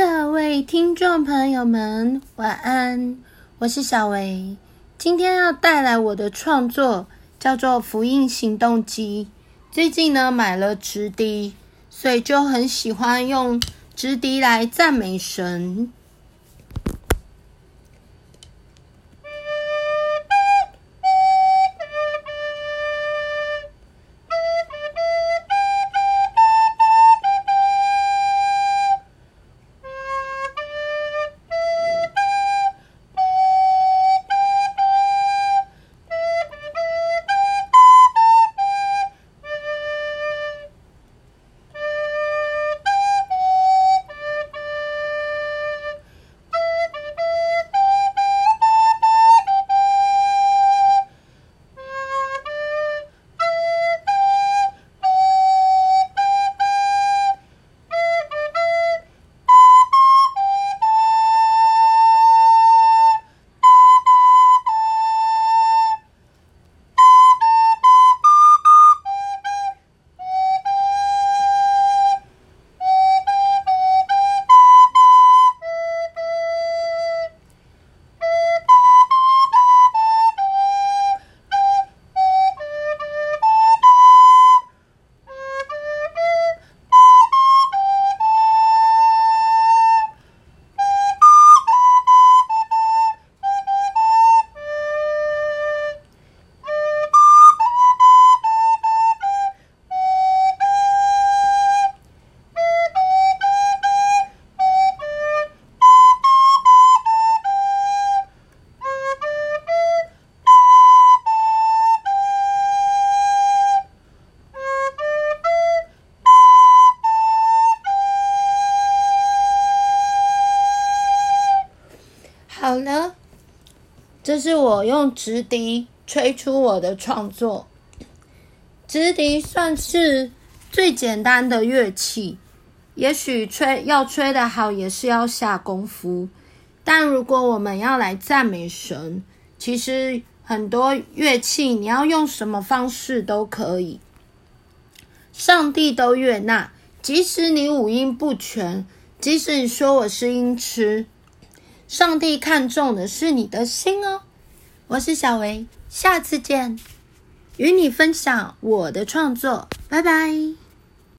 各位听众朋友们，晚安！我是小维，今天要带来我的创作，叫做《福音行动机》。最近呢，买了直笛，所以就很喜欢用直笛来赞美神。好了，这是我用直笛吹出我的创作。直笛算是最简单的乐器，也许吹要吹得好，也是要下功夫。但如果我们要来赞美神，其实很多乐器你要用什么方式都可以，上帝都悦纳。即使你五音不全，即使你说我是音痴。上帝看重的是你的心哦。我是小维，下次见，与你分享我的创作，拜拜。